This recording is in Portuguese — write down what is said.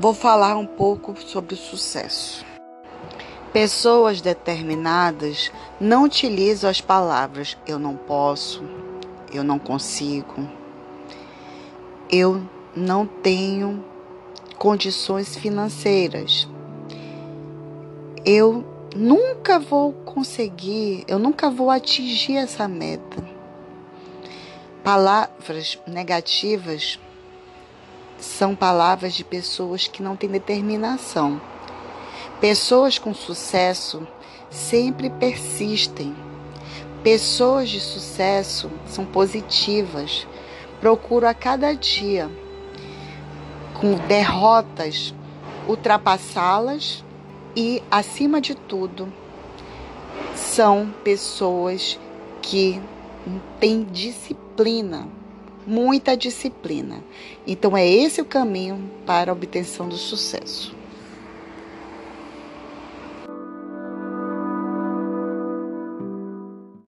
Vou falar um pouco sobre o sucesso. Pessoas determinadas não utilizam as palavras eu não posso, eu não consigo, eu não tenho condições financeiras, eu nunca vou conseguir, eu nunca vou atingir essa meta. Palavras negativas são palavras de pessoas que não têm determinação. Pessoas com sucesso sempre persistem. Pessoas de sucesso são positivas, procuram a cada dia, com derrotas, ultrapassá-las e, acima de tudo, são pessoas que têm disciplina muita disciplina. Então, é esse o caminho para a obtenção do sucesso.